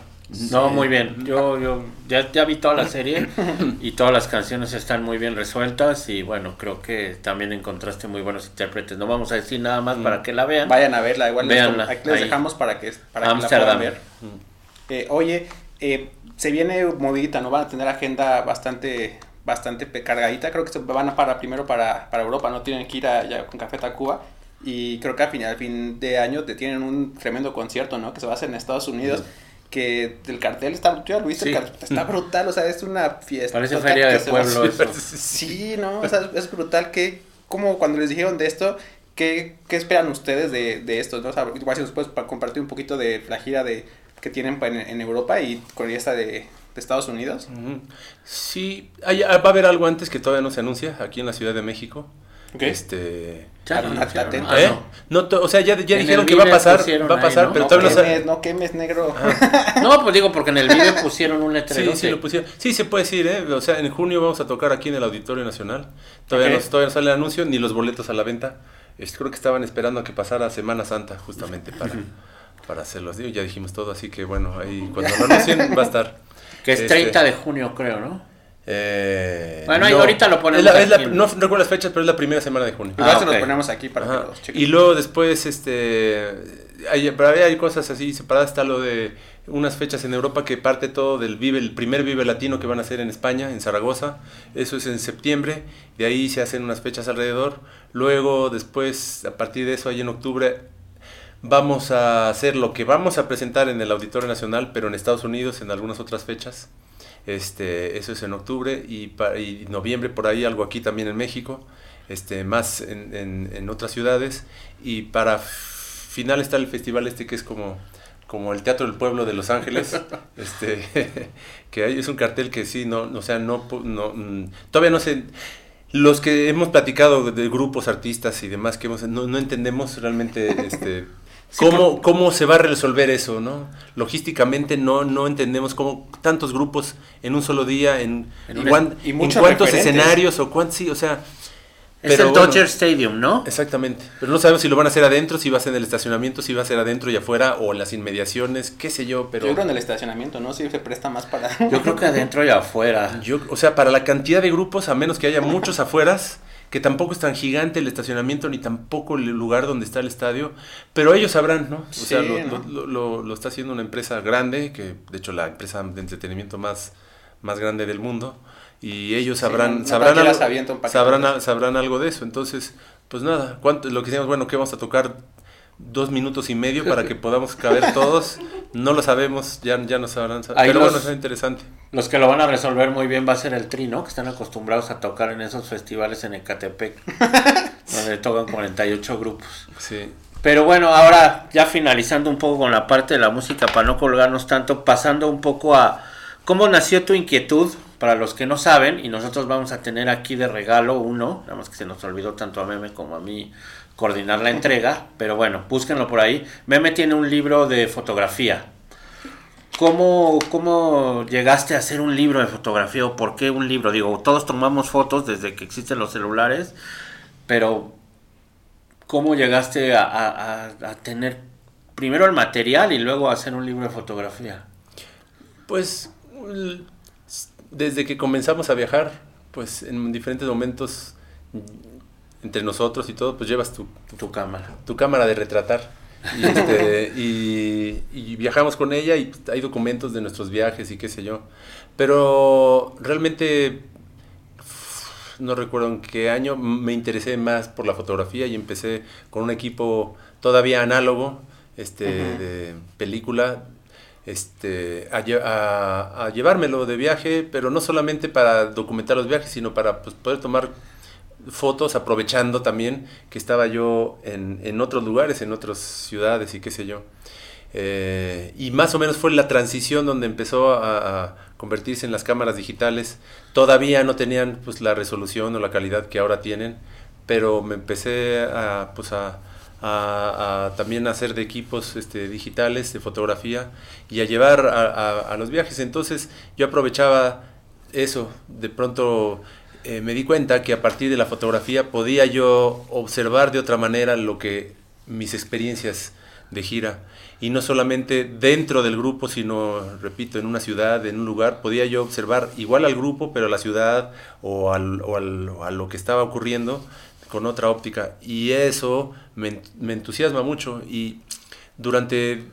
no, muy bien. Yo, yo ya, ya vi toda la serie y todas las canciones están muy bien resueltas y bueno, creo que también encontraste muy buenos intérpretes. No vamos a decir nada más para que la vean. Vayan a verla, igual Veanla, les, les dejamos para que, para que la puedan ver. Eh, oye, eh, se viene movidita, ¿no? Van a tener agenda bastante bastante cargadita. Creo que se van a para primero para, para Europa, no tienen que ir allá con Café Tacuba. Y creo que al fin, al fin de año te tienen un tremendo concierto, ¿no? Que se va a hacer en Estados Unidos. Que el cartel está, tú ya lo viste, sí. el cartel está brutal, o sea, es una fiesta. Parece feria de pueblo eso. Sí, no, o sea, es brutal que, como cuando les dijeron de esto, ¿qué, qué esperan ustedes de, de esto? ¿no? O sea, igual si nos puedes compartir un poquito de la gira de, que tienen en, en Europa y con esta de, de Estados Unidos. Sí, hay, va a haber algo antes que todavía no se anuncia, aquí en la Ciudad de México. Okay. Este. Ya, atento. ¿Eh? no, o sea, ya, ya dijeron que va a pasar, va a pasar, ahí, ¿no? pero no, todavía no quemes, no quemes negro. Ah. no, pues digo porque en el video pusieron un letrero. Sí, sí, lo pusieron. Sí, se puede decir, ¿eh? O sea, en junio vamos a tocar aquí en el Auditorio Nacional. Todavía, okay. no, todavía no sale el anuncio ni los boletos a la venta. Es, creo que estaban esperando a que pasara Semana Santa justamente para, para hacerlo. Ya dijimos todo, así que bueno, ahí cuando lo anuncien va a estar. Que es 30 este, de junio, creo, ¿no? Eh, bueno, no, ahorita lo ponemos. Es la, es la, no recuerdo las fechas, pero es la primera semana de junio. Igual ah, se okay. lo ponemos aquí para Ajá. que los chequen. Y luego después, este. Hay, pero hay cosas así separadas. Está lo de unas fechas en Europa que parte todo del Vive, el primer Vive Latino que van a hacer en España, en Zaragoza. Eso es en septiembre. De ahí se hacen unas fechas alrededor. Luego, después, a partir de eso, ahí en octubre, vamos a hacer lo que vamos a presentar en el Auditorio Nacional, pero en Estados Unidos en algunas otras fechas. Este, eso es en octubre y, para, y noviembre por ahí algo aquí también en México, este, más en, en, en, otras ciudades. Y para final está el festival este que es como, como el Teatro del Pueblo de Los Ángeles, este, que hay, es un cartel que sí, no, o sea, no, no, mm, todavía no se... Los que hemos platicado de grupos, artistas y demás, que hemos, no, no entendemos realmente este, ¿Cómo, ¿Cómo se va a resolver eso? ¿no? Logísticamente no, no entendemos cómo tantos grupos en un solo día, en, en, un, cuan, y en cuántos escenarios o cuántos, sí, o sea... Es pero el bueno, Dodger Stadium, ¿no? Exactamente. Pero no sabemos si lo van a hacer adentro, si va a ser en el estacionamiento, si va a ser adentro y afuera, o en las inmediaciones, qué sé yo, pero... Yo creo en el estacionamiento, ¿no? Si se presta más para... Yo creo que adentro y afuera. Yo, o sea, para la cantidad de grupos, a menos que haya muchos afueras, que tampoco es tan gigante el estacionamiento ni tampoco el lugar donde está el estadio, pero ellos sabrán, ¿no? O sí, sea, lo, ¿no? Lo, lo, lo, está haciendo una empresa grande, que de hecho la empresa de entretenimiento más, más grande del mundo, y ellos sabrán, sí, sabrán, algo, sabrán, sabrán algo de eso. Entonces, pues nada, ¿cuánto, lo que decíamos, bueno, ¿qué vamos a tocar? Dos minutos y medio para que podamos caber todos. No lo sabemos, ya, ya nos sabrán. Pero bueno, es interesante. Los que lo van a resolver muy bien va a ser el Trino, que están acostumbrados a tocar en esos festivales en Ecatepec, donde tocan 48 grupos. Sí. Pero bueno, ahora ya finalizando un poco con la parte de la música, para no colgarnos tanto, pasando un poco a cómo nació tu inquietud, para los que no saben, y nosotros vamos a tener aquí de regalo uno, nada más que se nos olvidó tanto a Meme como a mí coordinar la entrega, pero bueno, búsquenlo por ahí. Meme tiene un libro de fotografía. ¿Cómo, ¿Cómo llegaste a hacer un libro de fotografía o por qué un libro? Digo, todos tomamos fotos desde que existen los celulares, pero ¿cómo llegaste a, tener primero el material y luego a hacer un libro de fotografía? Pues desde que comenzamos a viajar, pues en diferentes momentos entre nosotros y todo, pues llevas tu, tu cámara. Tu cámara de retratar. Y, este, y, viajamos con ella y hay documentos de nuestros viajes y qué sé yo. Pero realmente no recuerdo en qué año me interesé más por la fotografía y empecé con un equipo todavía análogo este, de película este, a, a, llevármelo de viaje, pero no solamente para documentar los viajes, sino para pues, poder tomar fotos aprovechando también que estaba yo en, en otros lugares, en otras ciudades y qué sé yo. Eh, y más o menos fue la transición donde empezó a, convertirse en las cámaras digitales. Todavía no tenían pues, la resolución o la calidad que ahora tienen, pero me empecé a, pues, a, a, también hacer de equipos este, digitales de fotografía y a llevar a, los viajes. Entonces yo aprovechaba eso, de pronto eh, me di cuenta que a partir de la fotografía podía yo observar de otra manera lo que mis experiencias de gira y no solamente dentro del grupo, sino, repito, en una ciudad, en un lugar, podía yo observar igual al grupo, pero a la ciudad o, al, o, al, a lo que estaba ocurriendo con otra óptica. Y eso me, me entusiasma mucho y durante...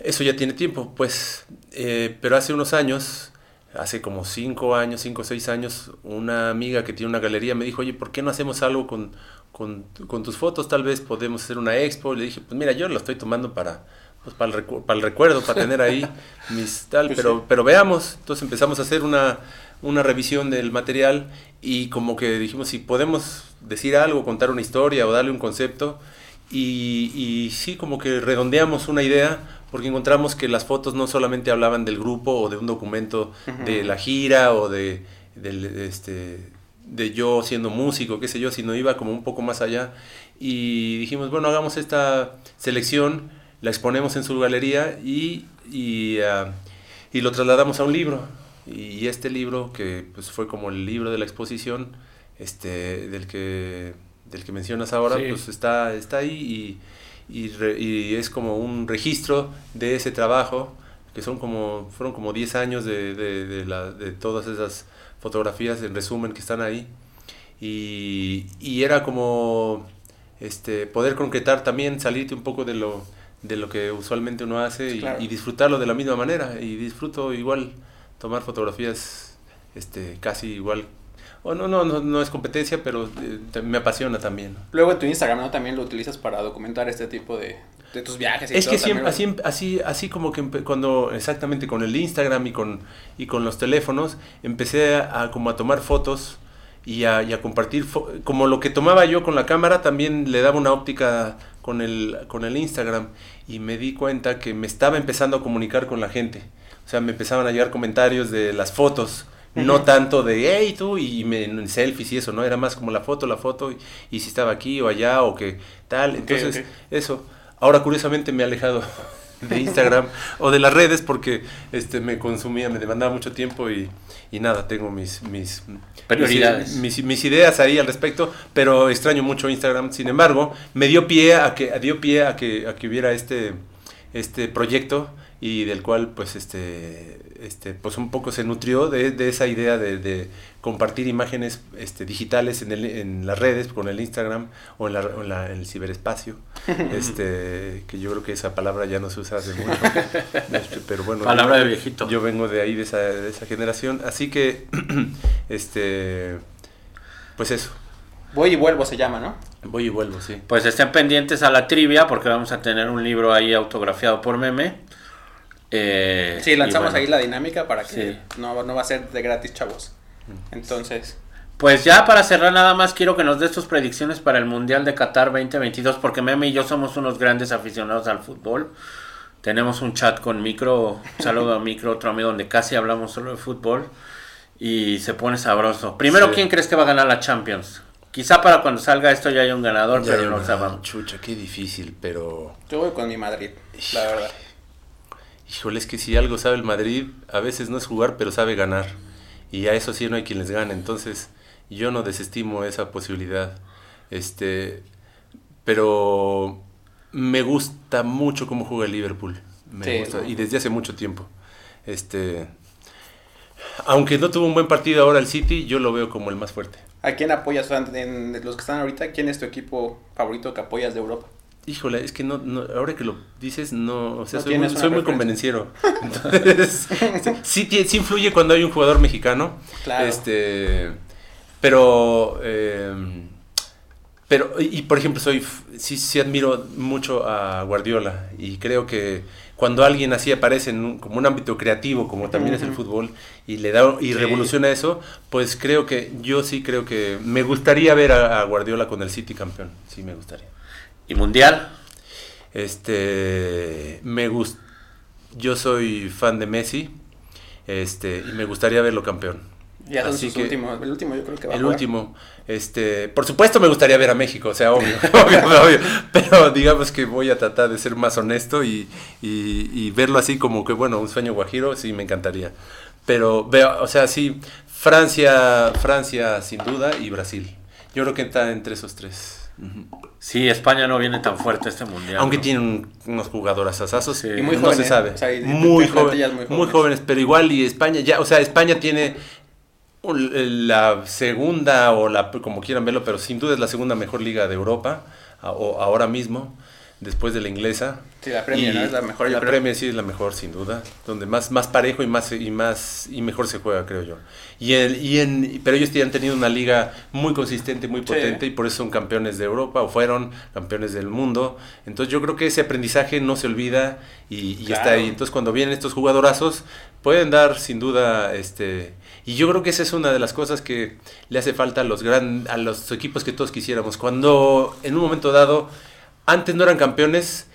Eso ya tiene tiempo, pues, eh, pero hace unos años hace como cinco años, cinco o seis años, una amiga que tiene una galería me dijo, oye, ¿por qué no hacemos algo con, con, tus fotos? Tal vez podemos hacer una expo. Le dije, pues mira, yo lo estoy tomando para, pues, para, el, para el recuerdo, para tener ahí mis tal, pues pero, pero veamos. Entonces empezamos a hacer una, una revisión del material y como que dijimos, si podemos decir algo, contar una historia o darle un concepto. Y, y sí, como que redondeamos una idea porque encontramos que las fotos no solamente hablaban del grupo o de un documento de la gira o de, este, de yo siendo músico, qué sé yo, sino iba como un poco más allá. Y dijimos, bueno, hagamos esta selección, la exponemos en su galería y, y, ah, y lo trasladamos a un libro. Y este libro, que pues fue como el libro de la exposición, este, del que del que mencionas ahora, pues está, está ahí y y, es como un registro de ese trabajo, que son como, fueron como 10 años de, de, la, de todas esas fotografías en resumen que están ahí. Y, y, era como este, poder concretar también, salirte un poco de lo, de lo que usualmente uno hace y, y, disfrutarlo de la misma manera. Y disfruto igual tomar fotografías este, casi igual o no, no, no, es competencia, pero eh, me apasiona también. Luego tu Instagram, ¿no? También lo utilizas para documentar este tipo de, de tus viajes. Y es que siempre, así, así, así como que cuando, exactamente con el Instagram y con, y con los teléfonos, empecé a, como a tomar fotos y a, y a compartir, como lo que tomaba yo con la cámara, también le daba una óptica con el, con el Instagram y me di cuenta que me estaba empezando a comunicar con la gente. O sea, me empezaban a llegar comentarios de las fotos no tanto de, hey, tú, y me, selfies y eso, ¿no? Era más como la foto, la foto, y, si estaba aquí o allá o que tal. Entonces, eso. Ahora, curiosamente, me he alejado de Instagram o de las redes porque este me consumía, me demandaba mucho tiempo y, y nada, tengo mis, mis, Prioridades. Mis, mis, ideas ahí al respecto, pero extraño mucho Instagram. Sin embargo, me dio pie a que, dio pie a que, a que hubiera este, este proyecto y del cual pues este este, pues un poco se nutrió de, de esa idea de, de, compartir imágenes este, digitales en, el, en las redes, con el Instagram o en, la, en, el ciberespacio, este, que yo creo que esa palabra ya no se usa hace mucho, este, pero bueno. Palabra de viejito. Yo vengo de ahí, de esa, de esa generación, así que, este, pues eso. Voy y vuelvo se llama, ¿no? Voy y vuelvo, sí. Pues estén pendientes a la trivia porque vamos a tener un libro ahí autografiado por Meme. Eh, sí, lanzamos ahí la dinámica para que no, no va a ser de gratis, chavos. Mm. Entonces... Pues ya para cerrar nada más quiero que nos des tus predicciones para el Mundial de Qatar 2022 porque Meme y yo somos unos grandes aficionados al fútbol. Tenemos un chat con Micro, saludo a Micro, otro amigo donde casi hablamos solo de fútbol y se pone sabroso. Primero, ¿quién crees que va a ganar la Champions? Quizá para cuando salga esto ya hay un ganador, pero no sabemos. Chucha, qué difícil, pero... Yo voy con mi Madrid, la verdad. Híjole, es que si algo sabe el Madrid, a veces no es jugar, pero sabe ganar. Y a eso sí no hay quien les gane. Entonces, yo no desestimo esa posibilidad. Este, pero me gusta mucho cómo juega el Liverpool. Me gusta, y desde hace mucho tiempo. Este, aunque no tuvo un buen partido ahora el City, yo lo veo como el más fuerte. ¿A quién apoyas en los que están ahorita? ¿Quién es tu equipo favorito que apoyas de Europa? Híjole, es que no, ahora que lo dices, no, o sea, soy, muy, soy muy, convenenciero. Entonces, sí, sí, influye cuando hay un jugador mexicano. Claro. Este, pero, eh, pero, y por ejemplo, soy, sí, sí admiro mucho a Guardiola y creo que cuando alguien así aparece en como un ámbito creativo, como también es el fútbol, y le da y revoluciona eso, pues creo que yo sí creo que me gustaría ver a, Guardiola con el City campeón, sí me gustaría. ¿Y mundial? Este, me gust yo soy fan de Messi, este, y me gustaría verlo campeón. Ya Así que, último, el último yo creo que va El último. Este, por supuesto me gustaría ver a México, o sea, obvio, obvio, pero digamos que voy a tratar de ser más honesto y, y, verlo así como que, bueno, un sueño guajiro, sí, me encantaría. Pero veo, o sea, sí, Francia, Francia sin duda y Brasil. Yo creo que está entre esos tres. Sí, España no viene tan fuerte este mundial. Aunque tienen unos jugadores asazos. y muy jóvenes. No se sabe. muy, jóvenes, muy jóvenes, pero igual y España ya, o sea, España tiene la segunda o la como quieran verlo, pero sin duda es la segunda mejor liga de Europa o ahora mismo después de la inglesa. Sí, la Premier es la mejor. La Premier sí es la mejor, sin duda. Donde más, más parejo y más y más y mejor se juega, creo yo. Y, el, y en, pero ellos han tenido una liga muy consistente, muy potente, y por eso son campeones de Europa, o fueron campeones del mundo. Entonces yo creo que ese aprendizaje no se olvida y, está ahí. Entonces cuando vienen estos jugadorazos, pueden dar sin duda este y yo creo que esa es una de las cosas que le hace falta a los gran, a los equipos que todos quisiéramos. Cuando en un momento dado antes no eran campeones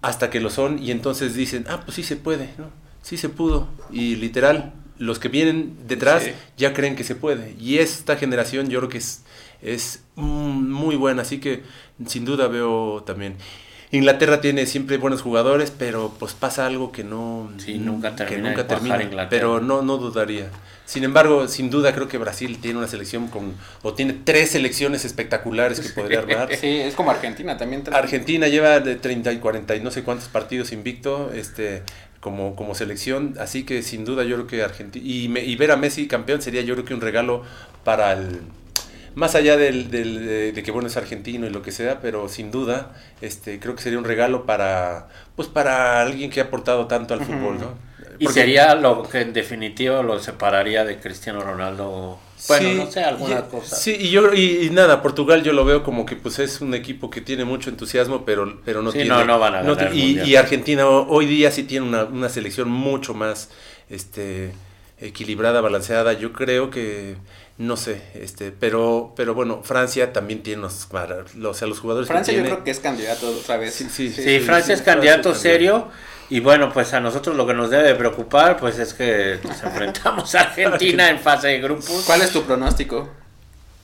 hasta que lo son y entonces dicen, ah, pues sí se puede, ¿no? Sí se pudo. Y literal, los que vienen detrás ya creen que se puede. Y esta generación yo creo que es, es muy buena, así que sin duda veo también. Inglaterra tiene siempre buenos jugadores, pero pues pasa algo que no sí, nunca termina, que nunca termina pero no no dudaría. Sin embargo, sin duda creo que Brasil tiene una selección con, o tiene tres selecciones espectaculares que podría armar. Sí, es como Argentina también. Argentina lleva de 30 y 40 y no sé cuántos partidos invicto este, como, como selección, así que sin duda yo creo que Argentina, y, y ver a Messi campeón sería yo creo que un regalo para el, más allá del, del, de, que bueno es argentino y lo que sea, pero sin duda este creo que sería un regalo para pues para alguien que ha aportado tanto al fútbol, ¿no? Y sería lo que en definitivo lo separaría de Cristiano Ronaldo. Bueno, no sé, alguna cosa. Sí, y yo y, nada, Portugal yo lo veo como que pues es un equipo que tiene mucho entusiasmo, pero, pero no tiene. No, no van a ganar y, y, Argentina hoy día sí tiene una, una selección mucho más este equilibrada, balanceada. Yo creo que no sé, este, pero, pero bueno, Francia también tiene los, o sea, los jugadores. Francia yo creo que es candidato otra vez. Sí, sí, sí, Francia es candidato serio. Y bueno, pues a nosotros lo que nos debe preocupar pues es que nos enfrentamos a Argentina en fase de grupos. ¿Cuál es tu pronóstico?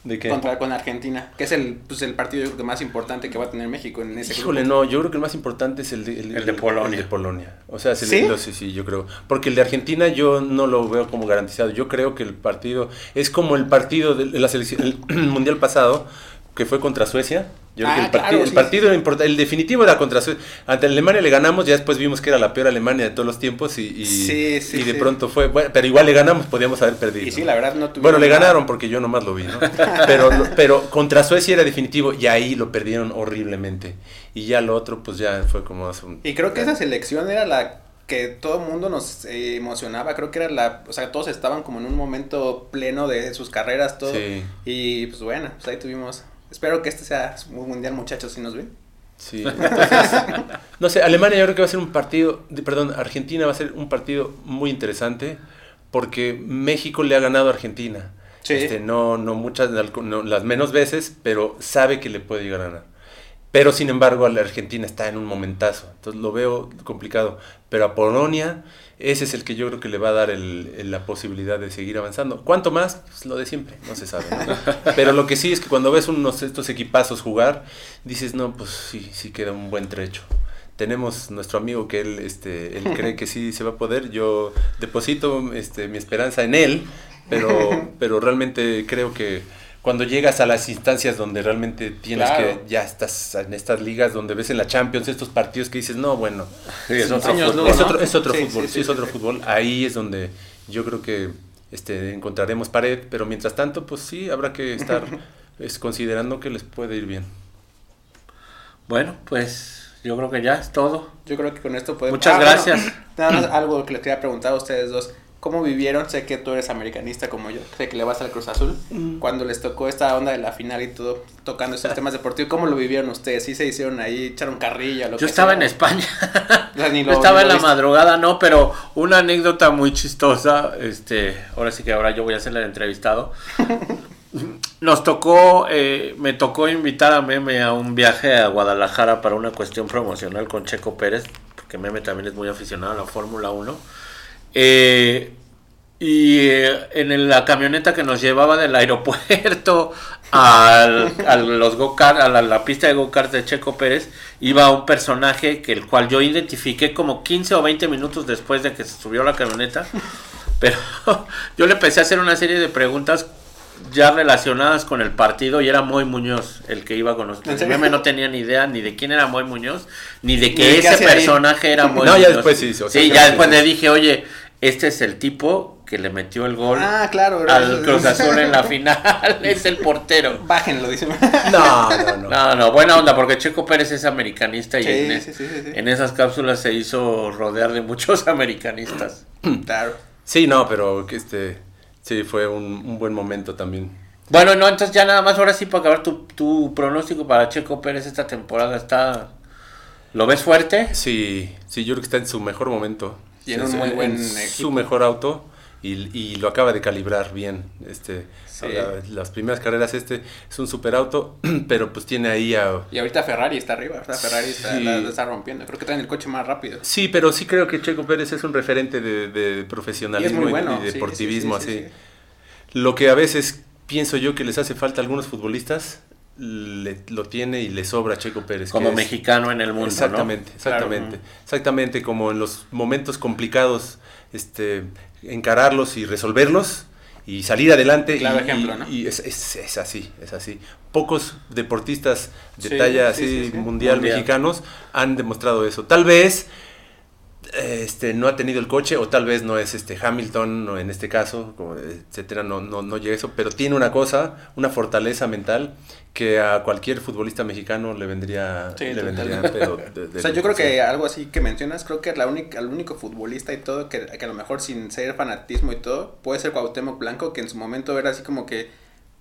¿De qué? Contra con Argentina, que es el, pues, el partido yo creo que más importante que va a tener México en ese Híjole, no, yo creo que el más importante es el de, el, de Polonia. El de Polonia. O sea, ¿Sí? sí, sí, yo creo. Porque el de Argentina yo no lo veo como garantizado. Yo creo que el partido es como el partido de la selección, el mundial pasado, que fue contra Suecia. Yo creo que el, ah, partido, el partido el definitivo era contra Suecia. Ante Alemania le ganamos, ya después vimos que era la peor Alemania de todos los tiempos y, y, de pronto fue, bueno, pero igual le ganamos, podíamos haber perdido. Y sí, la verdad no Bueno, le ganaron porque yo nomás lo vi, ¿no? pero, pero contra Suecia era definitivo y ahí lo perdieron horriblemente. Y ya lo otro, pues ya fue como... Un... Y creo que esa selección era la que todo el mundo nos eh, emocionaba, creo que era la, o sea, todos estaban como en un momento pleno de sus carreras, todo. Y pues bueno, pues ahí tuvimos Espero que este sea un mundial, muchachos, si nos ven. Sí, entonces, no sé, Alemania yo creo que va a ser un partido, perdón, Argentina va a ser un partido muy interesante porque México le ha ganado a Argentina. Este, no, no muchas, las menos veces, pero sabe que le puede llegar a ganar. Pero sin embargo, la Argentina está en un momentazo. Entonces lo veo complicado. Pero a Polonia, ese es el que yo creo que le va a dar la posibilidad de seguir avanzando. ¿Cuánto más? Pues lo de siempre, no se sabe. Pero lo que sí es que cuando ves unos estos equipazos jugar, dices, no, pues sí, sí queda un buen trecho tenemos nuestro amigo que él, este, él cree que sí se va a poder. Yo deposito este, mi esperanza en él, pero, pero realmente creo que cuando llegas a las instancias donde realmente tienes que, ya estás en estas ligas donde ves en la Champions estos partidos que dices, no, bueno, es, otro fútbol, es, otro, es otro fútbol, sí, es otro fútbol, ahí es donde yo creo que este, encontraremos pared, pero mientras tanto, pues sí, habrá que estar es, considerando que les puede ir bien. Bueno, pues yo creo que ya es todo. Yo creo que con esto podemos... Muchas ah, gracias. algo que les quería preguntar a ustedes dos. ¿Cómo vivieron? Sé que tú eres americanista como yo, sé que le vas al Cruz Azul. Mm. Cuando les tocó esta onda de la final y todo, tocando esos temas deportivos, ¿cómo lo vivieron ustedes? ¿Sí se hicieron ahí, echaron carrilla? Lo yo estaba en España. yo estaba en la madrugada, no, pero una anécdota muy chistosa. Este, ahora sí que ahora yo voy a ser el entrevistado. Nos tocó, eh, me tocó invitar a Meme a un viaje a Guadalajara para una cuestión promocional con Checo Pérez, porque Meme también es muy aficionado a la Fórmula 1. Eh, y eh, en la camioneta que nos llevaba del aeropuerto al, a, los go a la, pista de go-kart de Checo Pérez iba un personaje que el cual yo identifiqué como 15 o 20 minutos después de que se subió la camioneta. Pero yo le empecé a hacer una serie de preguntas ya relacionadas con el partido y era Moy Muñoz el que iba con nosotros. Yo no tenía ni idea ni de quién era Moy Muñoz, ni de que ese personaje era Moy no, ya después sí. sí, ya después le dije, oye, este es el tipo que le metió el gol ah, claro, al Cruz Azul en la final, es el portero. Bájenlo, dice. No, no, no. No, no, buena onda, porque Checo Pérez es americanista y en, en esas cápsulas se hizo rodear de muchos americanistas. Claro. Sí, no, pero que este Sí, fue un, buen momento también. Bueno, no, entonces ya nada más, ahora sí, para acabar tu, tu pronóstico para Checo Pérez esta temporada, está... ¿Lo ves fuerte? Sí, sí, yo creo que está en su mejor momento. Y en un muy buen Su mejor auto y, lo acaba de calibrar bien. Este, las primeras carreras este es un super auto, pero pues tiene ahí a... Y ahorita Ferrari está arriba, Ferrari está, rompiendo, creo que traen el coche más rápido. Sí, pero sí creo que Checo Pérez es un referente de, profesionalismo y, deportivismo, así. Lo que a veces pienso yo que les hace falta a algunos futbolistas, lo tiene y le sobra a Checo Pérez. Como mexicano en el mundo. Exactamente, exactamente. Exactamente, como en los momentos complicados, este, encararlos y resolverlos y salir adelante. Claro ejemplo, ¿no? Y es, es, así, es así. Pocos deportistas de talla así mundial, mexicanos han demostrado eso. Tal vez este no ha tenido el coche o tal vez no es este Hamilton no en este caso como etcétera no no no llega eso pero tiene una cosa una fortaleza mental que a cualquier futbolista mexicano le vendría, le vendría o sea, yo creo que algo así que mencionas, creo que la única, el único futbolista y todo, que, que, a lo mejor sin ser fanatismo y todo, puede ser Cuauhtémoc Blanco, que en su momento era así como que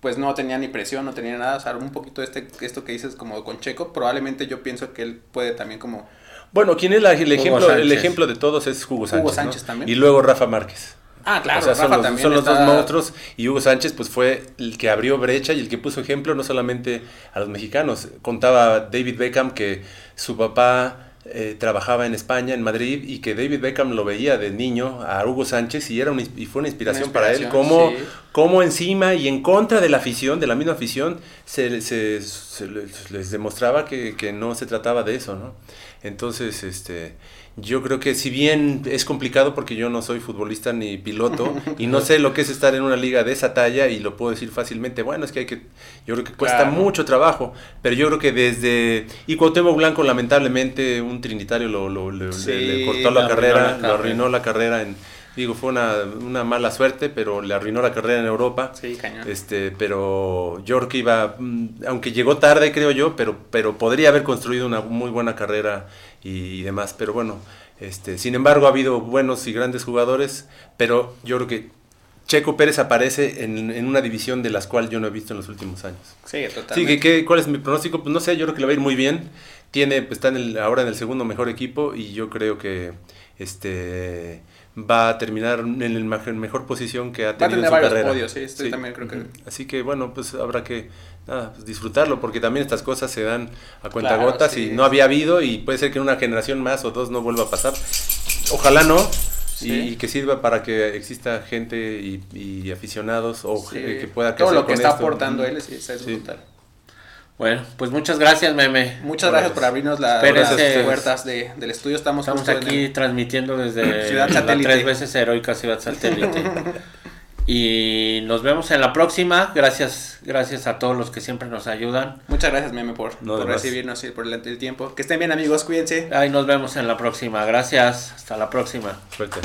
pues no tenía ni presión, no tenía nada, o sea, un poquito este, esto que dices como con Checo, probablemente yo pienso que él puede también como... Bueno, ¿quién es el, ejemplo, el ejemplo de todos es Hugo Sánchez. Hugo Sánchez también. Y luego Rafa Márquez. Ah, claro, son, los, dos monstruos y Hugo Sánchez pues fue el que abrió brecha y el que puso ejemplo no solamente a los mexicanos. Contaba David Beckham que su papá eh, trabajaba en España, en Madrid, y que David Beckham lo veía de niño a Hugo Sánchez y, era y fue una inspiración, para él, como cómo, encima y en contra de la afición, de la misma afición, se, se, les demostraba que, que, no se trataba de eso, ¿no? Entonces, este, yo creo que si bien es complicado porque yo no soy futbolista ni piloto y no sé lo que es estar en una liga de esa talla y lo puedo decir fácilmente, bueno, es que hay que, yo creo que cuesta mucho trabajo, pero yo creo que desde, y Cuauhtémoc Blanco lamentablemente un trinitario lo, lo, le, cortó la carrera, lo arruinó la carrera en, digo, fue una, una, mala suerte, pero le arruinó la carrera en Europa. Sí, cañón. Este, pero yo creo que iba, mm, aunque llegó tarde, creo yo, pero, pero podría haber construido una muy buena carrera y, demás. Pero bueno, este, sin embargo ha habido buenos y grandes jugadores, pero yo creo que Checo Pérez aparece en, una división de las cuales yo no he visto en los últimos años. Sí, totalmente. Sí, que, ¿cuál es mi pronóstico? Pues no sé, yo creo que le va a ir muy bien. Tiene, pues, está en el, ahora en el segundo mejor equipo y yo creo que este va a terminar en el mejor posición que ha tenido en su carrera. Podios, sí, también creo que... Así que bueno, pues habrá que pues, disfrutarlo porque también estas cosas se dan a cuentagotas y no había habido y puede ser que en una generación más o dos no vuelva a pasar. Ojalá no. Y, que sirva para que exista gente y, aficionados o que pueda Todo lo que está aportando él es, es brutal. Bueno, pues muchas gracias, Meme. Muchas gracias por abrirnos las puertas del estudio. Estamos, estamos aquí transmitiendo desde Ciudad Satélite. tres veces heroica Ciudad Satélite. y nos vemos en la próxima. Gracias, gracias a todos los que siempre nos ayudan. Muchas gracias, Meme, por, recibirnos y por el, el, tiempo. Que estén bien, amigos. Cuídense. Ahí nos vemos en la próxima. Gracias. Hasta la próxima. Suerte.